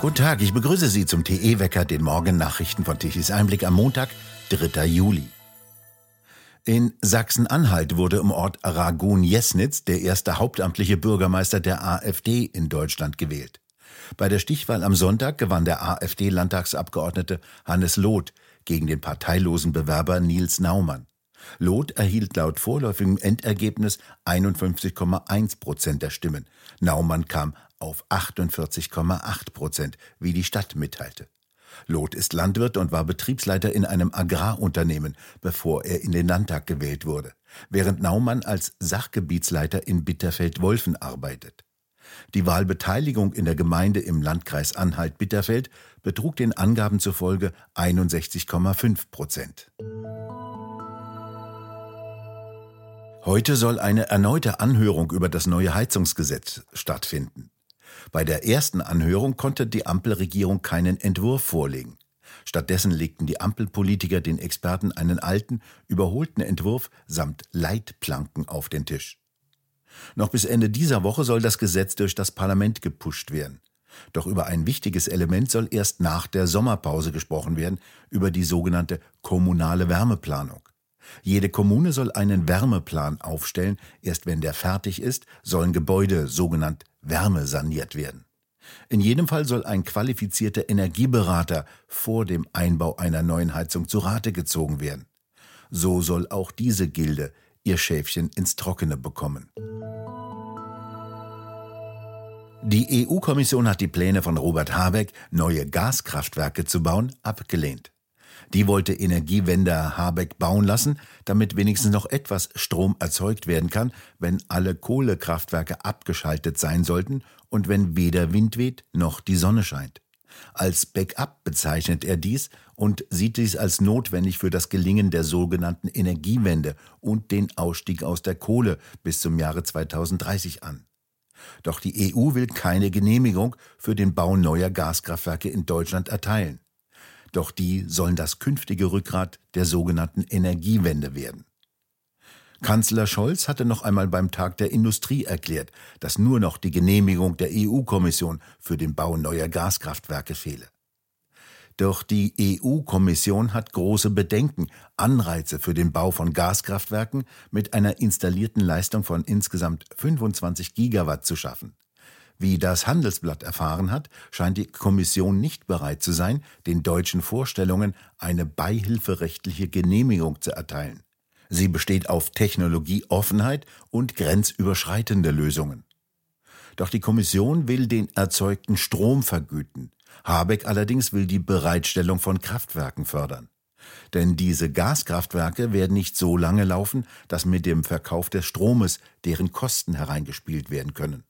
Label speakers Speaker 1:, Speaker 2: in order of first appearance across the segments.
Speaker 1: Guten Tag, ich begrüße Sie zum TE-Wecker, den Morgennachrichten von Tichys Einblick am Montag, 3. Juli. In Sachsen-Anhalt wurde im Ort Ragun-Jesnitz der erste hauptamtliche Bürgermeister der AfD in Deutschland gewählt. Bei der Stichwahl am Sonntag gewann der AfD-Landtagsabgeordnete Hannes Loth gegen den parteilosen Bewerber Nils Naumann. Loth erhielt laut vorläufigem Endergebnis 51,1 Prozent der Stimmen. Naumann kam auf 48,8 Prozent, wie die Stadt mitteilte. Loth ist Landwirt und war Betriebsleiter in einem Agrarunternehmen, bevor er in den Landtag gewählt wurde, während Naumann als Sachgebietsleiter in Bitterfeld-Wolfen arbeitet. Die Wahlbeteiligung in der Gemeinde im Landkreis Anhalt-Bitterfeld betrug den Angaben zufolge 61,5 Prozent. Heute soll eine erneute Anhörung über das neue Heizungsgesetz stattfinden. Bei der ersten Anhörung konnte die Ampelregierung keinen Entwurf vorlegen. Stattdessen legten die Ampelpolitiker den Experten einen alten, überholten Entwurf samt Leitplanken auf den Tisch. Noch bis Ende dieser Woche soll das Gesetz durch das Parlament gepusht werden. Doch über ein wichtiges Element soll erst nach der Sommerpause gesprochen werden, über die sogenannte kommunale Wärmeplanung. Jede Kommune soll einen Wärmeplan aufstellen, erst wenn der fertig ist, sollen Gebäude sogenannt wärmesaniert werden. In jedem Fall soll ein qualifizierter Energieberater vor dem Einbau einer neuen Heizung zu Rate gezogen werden. So soll auch diese Gilde ihr Schäfchen ins Trockene bekommen. Die EU-Kommission hat die Pläne von Robert Habeck, neue Gaskraftwerke zu bauen, abgelehnt. Die wollte Energiewende Habeck bauen lassen, damit wenigstens noch etwas Strom erzeugt werden kann, wenn alle Kohlekraftwerke abgeschaltet sein sollten und wenn weder Wind weht noch die Sonne scheint. Als Backup bezeichnet er dies und sieht dies als notwendig für das Gelingen der sogenannten Energiewende und den Ausstieg aus der Kohle bis zum Jahre 2030 an. Doch die EU will keine Genehmigung für den Bau neuer Gaskraftwerke in Deutschland erteilen. Doch die sollen das künftige Rückgrat der sogenannten Energiewende werden. Kanzler Scholz hatte noch einmal beim Tag der Industrie erklärt, dass nur noch die Genehmigung der EU-Kommission für den Bau neuer Gaskraftwerke fehle. Doch die EU-Kommission hat große Bedenken, Anreize für den Bau von Gaskraftwerken mit einer installierten Leistung von insgesamt 25 Gigawatt zu schaffen. Wie das Handelsblatt erfahren hat, scheint die Kommission nicht bereit zu sein, den deutschen Vorstellungen eine beihilferechtliche Genehmigung zu erteilen. Sie besteht auf Technologieoffenheit und grenzüberschreitende Lösungen. Doch die Kommission will den erzeugten Strom vergüten. Habeck allerdings will die Bereitstellung von Kraftwerken fördern. Denn diese Gaskraftwerke werden nicht so lange laufen, dass mit dem Verkauf des Stromes deren Kosten hereingespielt werden können.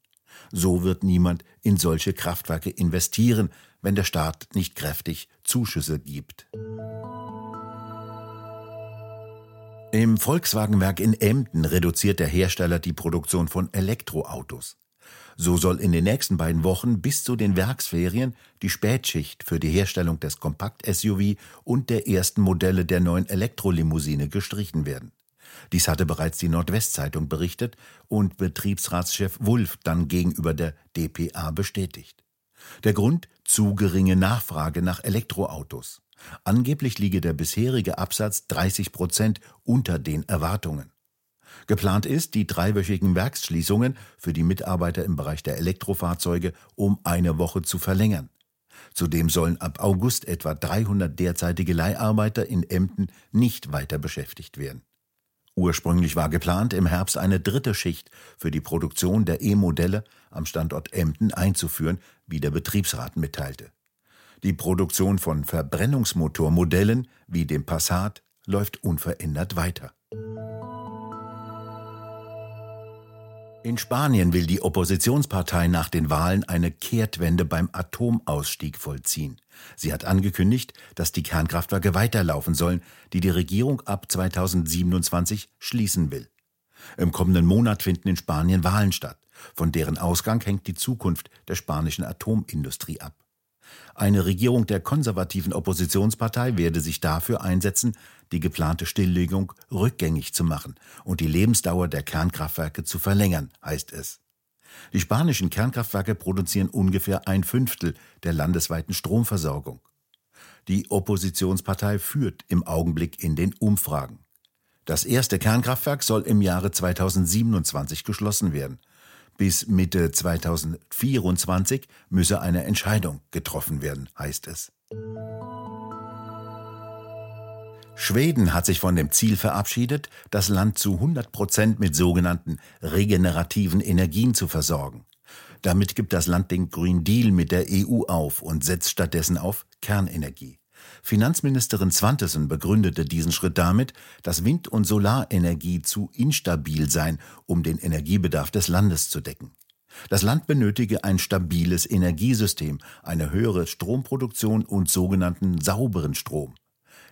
Speaker 1: So wird niemand in solche Kraftwerke investieren, wenn der Staat nicht kräftig Zuschüsse gibt. Im Volkswagenwerk in Emden reduziert der Hersteller die Produktion von Elektroautos. So soll in den nächsten beiden Wochen bis zu den Werksferien die Spätschicht für die Herstellung des Kompakt-SUV und der ersten Modelle der neuen Elektrolimousine gestrichen werden. Dies hatte bereits die Nordwestzeitung berichtet und Betriebsratschef Wulff dann gegenüber der dpa bestätigt. Der Grund zu geringe Nachfrage nach Elektroautos. Angeblich liege der bisherige Absatz 30 Prozent unter den Erwartungen. Geplant ist, die dreiwöchigen Werksschließungen für die Mitarbeiter im Bereich der Elektrofahrzeuge um eine Woche zu verlängern. Zudem sollen ab August etwa 300 derzeitige Leiharbeiter in Emden nicht weiter beschäftigt werden. Ursprünglich war geplant, im Herbst eine dritte Schicht für die Produktion der E-Modelle am Standort Emden einzuführen, wie der Betriebsrat mitteilte. Die Produktion von Verbrennungsmotormodellen wie dem Passat läuft unverändert weiter. In Spanien will die Oppositionspartei nach den Wahlen eine Kehrtwende beim Atomausstieg vollziehen. Sie hat angekündigt, dass die Kernkraftwerke weiterlaufen sollen, die die Regierung ab 2027 schließen will. Im kommenden Monat finden in Spanien Wahlen statt. Von deren Ausgang hängt die Zukunft der spanischen Atomindustrie ab. Eine Regierung der konservativen Oppositionspartei werde sich dafür einsetzen, die geplante Stilllegung rückgängig zu machen und die Lebensdauer der Kernkraftwerke zu verlängern, heißt es. Die spanischen Kernkraftwerke produzieren ungefähr ein Fünftel der landesweiten Stromversorgung. Die Oppositionspartei führt im Augenblick in den Umfragen. Das erste Kernkraftwerk soll im Jahre 2027 geschlossen werden. Bis Mitte 2024 müsse eine Entscheidung getroffen werden, heißt es. Schweden hat sich von dem Ziel verabschiedet, das Land zu 100 Prozent mit sogenannten regenerativen Energien zu versorgen. Damit gibt das Land den Green Deal mit der EU auf und setzt stattdessen auf Kernenergie. Finanzministerin Zwantesen begründete diesen Schritt damit, dass Wind- und Solarenergie zu instabil seien, um den Energiebedarf des Landes zu decken. Das Land benötige ein stabiles Energiesystem, eine höhere Stromproduktion und sogenannten sauberen Strom.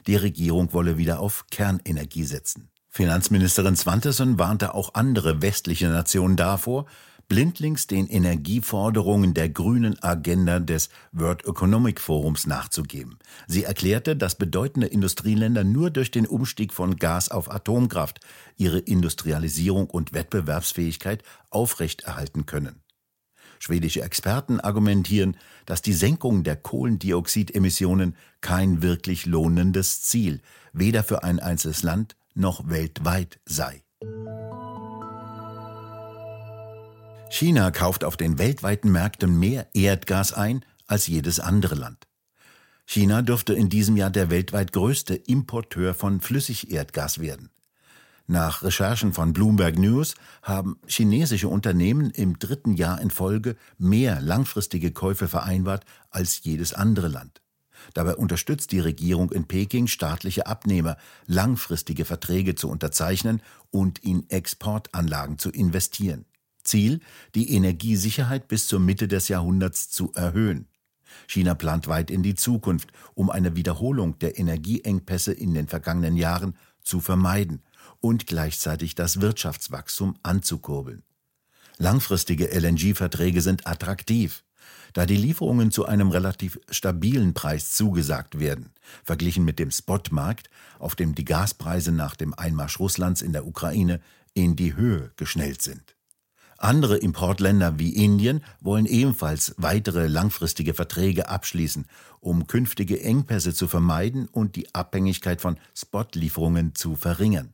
Speaker 1: Die Regierung wolle wieder auf Kernenergie setzen. Finanzministerin Svantesson warnte auch andere westliche Nationen davor, blindlings den Energieforderungen der grünen Agenda des World Economic Forums nachzugeben. Sie erklärte, dass bedeutende Industrieländer nur durch den Umstieg von Gas auf Atomkraft ihre Industrialisierung und Wettbewerbsfähigkeit aufrechterhalten können. Schwedische Experten argumentieren, dass die Senkung der Kohlendioxidemissionen kein wirklich lohnendes Ziel, weder für ein einzelnes Land noch weltweit sei. China kauft auf den weltweiten Märkten mehr Erdgas ein als jedes andere Land. China dürfte in diesem Jahr der weltweit größte Importeur von Flüssigerdgas werden. Nach Recherchen von Bloomberg News haben chinesische Unternehmen im dritten Jahr in Folge mehr langfristige Käufe vereinbart als jedes andere Land. Dabei unterstützt die Regierung in Peking staatliche Abnehmer, langfristige Verträge zu unterzeichnen und in Exportanlagen zu investieren. Ziel, die Energiesicherheit bis zur Mitte des Jahrhunderts zu erhöhen. China plant weit in die Zukunft, um eine Wiederholung der Energieengpässe in den vergangenen Jahren zu vermeiden und gleichzeitig das Wirtschaftswachstum anzukurbeln. Langfristige LNG-Verträge sind attraktiv, da die Lieferungen zu einem relativ stabilen Preis zugesagt werden, verglichen mit dem Spotmarkt, auf dem die Gaspreise nach dem Einmarsch Russlands in der Ukraine in die Höhe geschnellt sind. Andere Importländer wie Indien wollen ebenfalls weitere langfristige Verträge abschließen, um künftige Engpässe zu vermeiden und die Abhängigkeit von Spotlieferungen zu verringern.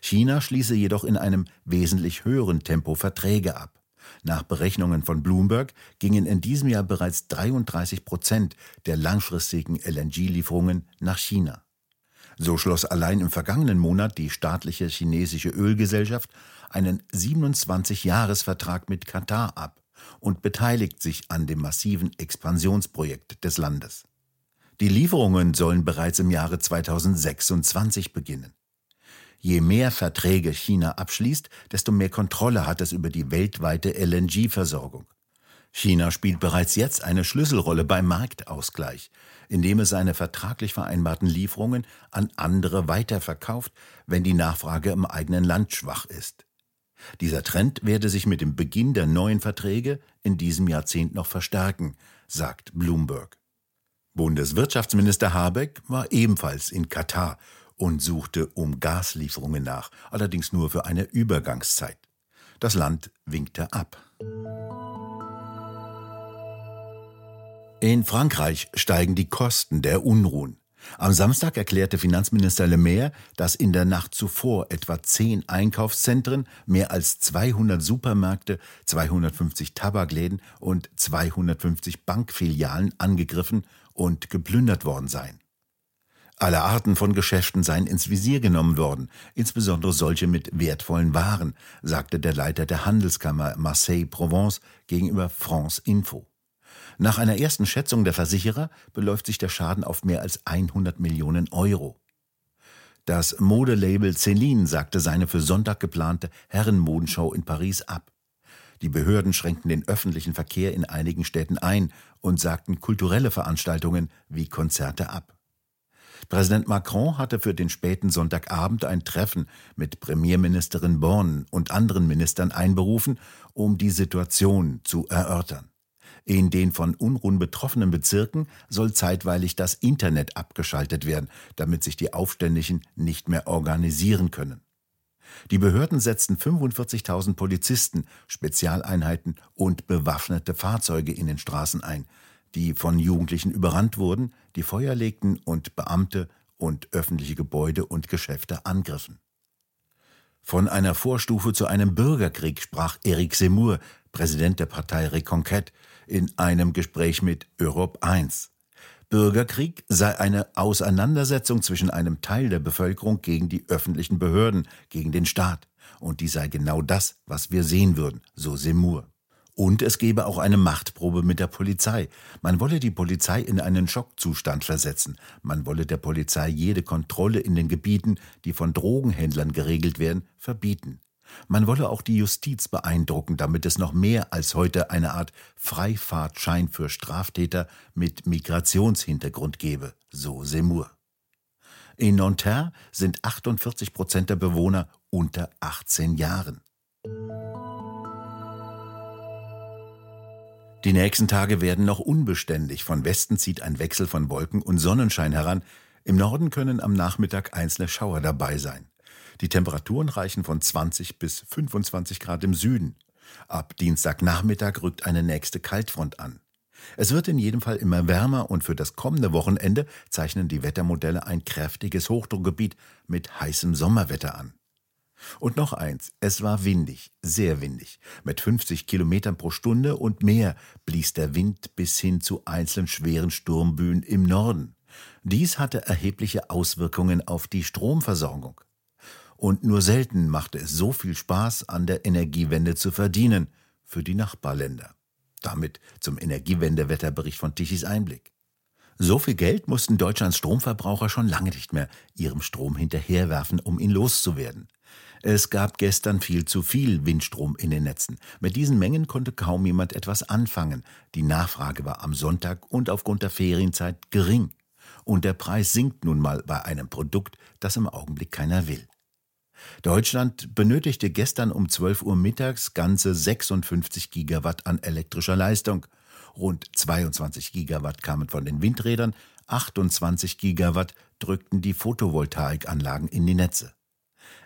Speaker 1: China schließe jedoch in einem wesentlich höheren Tempo Verträge ab. Nach Berechnungen von Bloomberg gingen in diesem Jahr bereits 33 Prozent der langfristigen LNG-Lieferungen nach China. So schloss allein im vergangenen Monat die staatliche chinesische Ölgesellschaft einen 27-Jahres-Vertrag mit Katar ab und beteiligt sich an dem massiven Expansionsprojekt des Landes. Die Lieferungen sollen bereits im Jahre 2026 beginnen. Je mehr Verträge China abschließt, desto mehr Kontrolle hat es über die weltweite LNG-Versorgung. China spielt bereits jetzt eine Schlüsselrolle beim Marktausgleich, indem es seine vertraglich vereinbarten Lieferungen an andere weiterverkauft, wenn die Nachfrage im eigenen Land schwach ist. Dieser Trend werde sich mit dem Beginn der neuen Verträge in diesem Jahrzehnt noch verstärken, sagt Bloomberg. Bundeswirtschaftsminister Habeck war ebenfalls in Katar und suchte um Gaslieferungen nach, allerdings nur für eine Übergangszeit. Das Land winkte ab. In Frankreich steigen die Kosten der Unruhen. Am Samstag erklärte Finanzminister Le Maire, dass in der Nacht zuvor etwa zehn Einkaufszentren, mehr als 200 Supermärkte, 250 Tabakläden und 250 Bankfilialen angegriffen und geplündert worden seien. Alle Arten von Geschäften seien ins Visier genommen worden, insbesondere solche mit wertvollen Waren, sagte der Leiter der Handelskammer Marseille-Provence gegenüber France Info. Nach einer ersten Schätzung der Versicherer beläuft sich der Schaden auf mehr als 100 Millionen Euro. Das Modelabel Celine sagte seine für Sonntag geplante Herrenmodenshow in Paris ab. Die Behörden schränkten den öffentlichen Verkehr in einigen Städten ein und sagten kulturelle Veranstaltungen wie Konzerte ab. Präsident Macron hatte für den späten Sonntagabend ein Treffen mit Premierministerin Born und anderen Ministern einberufen, um die Situation zu erörtern. In den von Unruhen betroffenen Bezirken soll zeitweilig das Internet abgeschaltet werden, damit sich die Aufständischen nicht mehr organisieren können. Die Behörden setzten 45.000 Polizisten, Spezialeinheiten und bewaffnete Fahrzeuge in den Straßen ein, die von Jugendlichen überrannt wurden, die Feuer legten und Beamte und öffentliche Gebäude und Geschäfte angriffen. Von einer Vorstufe zu einem Bürgerkrieg sprach Eric Seymour, Präsident der Partei Reconquête, in einem Gespräch mit Europe 1. Bürgerkrieg sei eine Auseinandersetzung zwischen einem Teil der Bevölkerung gegen die öffentlichen Behörden, gegen den Staat. Und die sei genau das, was wir sehen würden, so Seymour. Und es gebe auch eine Machtprobe mit der Polizei. Man wolle die Polizei in einen Schockzustand versetzen. Man wolle der Polizei jede Kontrolle in den Gebieten, die von Drogenhändlern geregelt werden, verbieten. Man wolle auch die Justiz beeindrucken, damit es noch mehr als heute eine Art Freifahrtschein für Straftäter mit Migrationshintergrund gebe, so Seymour. In Nanterre sind 48 Prozent der Bewohner unter 18 Jahren. Die nächsten Tage werden noch unbeständig. Von Westen zieht ein Wechsel von Wolken und Sonnenschein heran. Im Norden können am Nachmittag einzelne Schauer dabei sein. Die Temperaturen reichen von 20 bis 25 Grad im Süden. Ab Dienstagnachmittag rückt eine nächste Kaltfront an. Es wird in jedem Fall immer wärmer und für das kommende Wochenende zeichnen die Wettermodelle ein kräftiges Hochdruckgebiet mit heißem Sommerwetter an. Und noch eins, es war windig, sehr windig. Mit 50 Kilometern pro Stunde und mehr blies der Wind bis hin zu einzelnen schweren Sturmböen im Norden. Dies hatte erhebliche Auswirkungen auf die Stromversorgung. Und nur selten machte es so viel Spaß, an der Energiewende zu verdienen, für die Nachbarländer. Damit zum Energiewendewetterbericht von Tichys Einblick. So viel Geld mussten Deutschlands Stromverbraucher schon lange nicht mehr ihrem Strom hinterherwerfen, um ihn loszuwerden. Es gab gestern viel zu viel Windstrom in den Netzen. Mit diesen Mengen konnte kaum jemand etwas anfangen. Die Nachfrage war am Sonntag und aufgrund der Ferienzeit gering. Und der Preis sinkt nun mal bei einem Produkt, das im Augenblick keiner will. Deutschland benötigte gestern um 12 Uhr mittags ganze 56 Gigawatt an elektrischer Leistung. Rund 22 Gigawatt kamen von den Windrädern, 28 Gigawatt drückten die Photovoltaikanlagen in die Netze.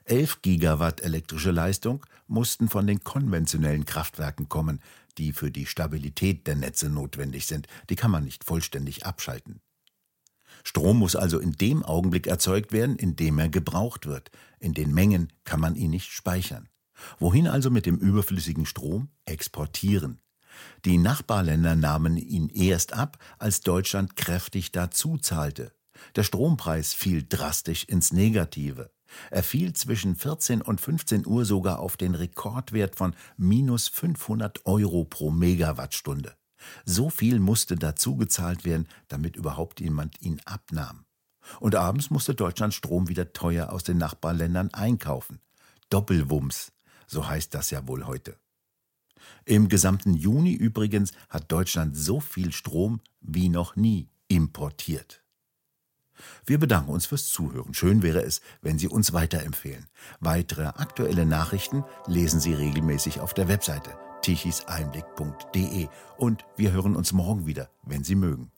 Speaker 1: 11 Gigawatt elektrische Leistung mussten von den konventionellen Kraftwerken kommen, die für die Stabilität der Netze notwendig sind. Die kann man nicht vollständig abschalten. Strom muss also in dem Augenblick erzeugt werden, in dem er gebraucht wird. In den Mengen kann man ihn nicht speichern. Wohin also mit dem überflüssigen Strom? Exportieren. Die Nachbarländer nahmen ihn erst ab, als Deutschland kräftig dazu zahlte. Der Strompreis fiel drastisch ins Negative. Er fiel zwischen 14 und 15 Uhr sogar auf den Rekordwert von minus 500 Euro pro Megawattstunde. So viel musste dazu gezahlt werden, damit überhaupt jemand ihn abnahm. Und abends musste Deutschland Strom wieder teuer aus den Nachbarländern einkaufen. Doppelwumms, so heißt das ja wohl heute. Im gesamten Juni übrigens hat Deutschland so viel Strom wie noch nie importiert. Wir bedanken uns fürs Zuhören. Schön wäre es, wenn Sie uns weiterempfehlen. Weitere aktuelle Nachrichten lesen Sie regelmäßig auf der Webseite tichiseinblick.de und wir hören uns morgen wieder, wenn Sie mögen.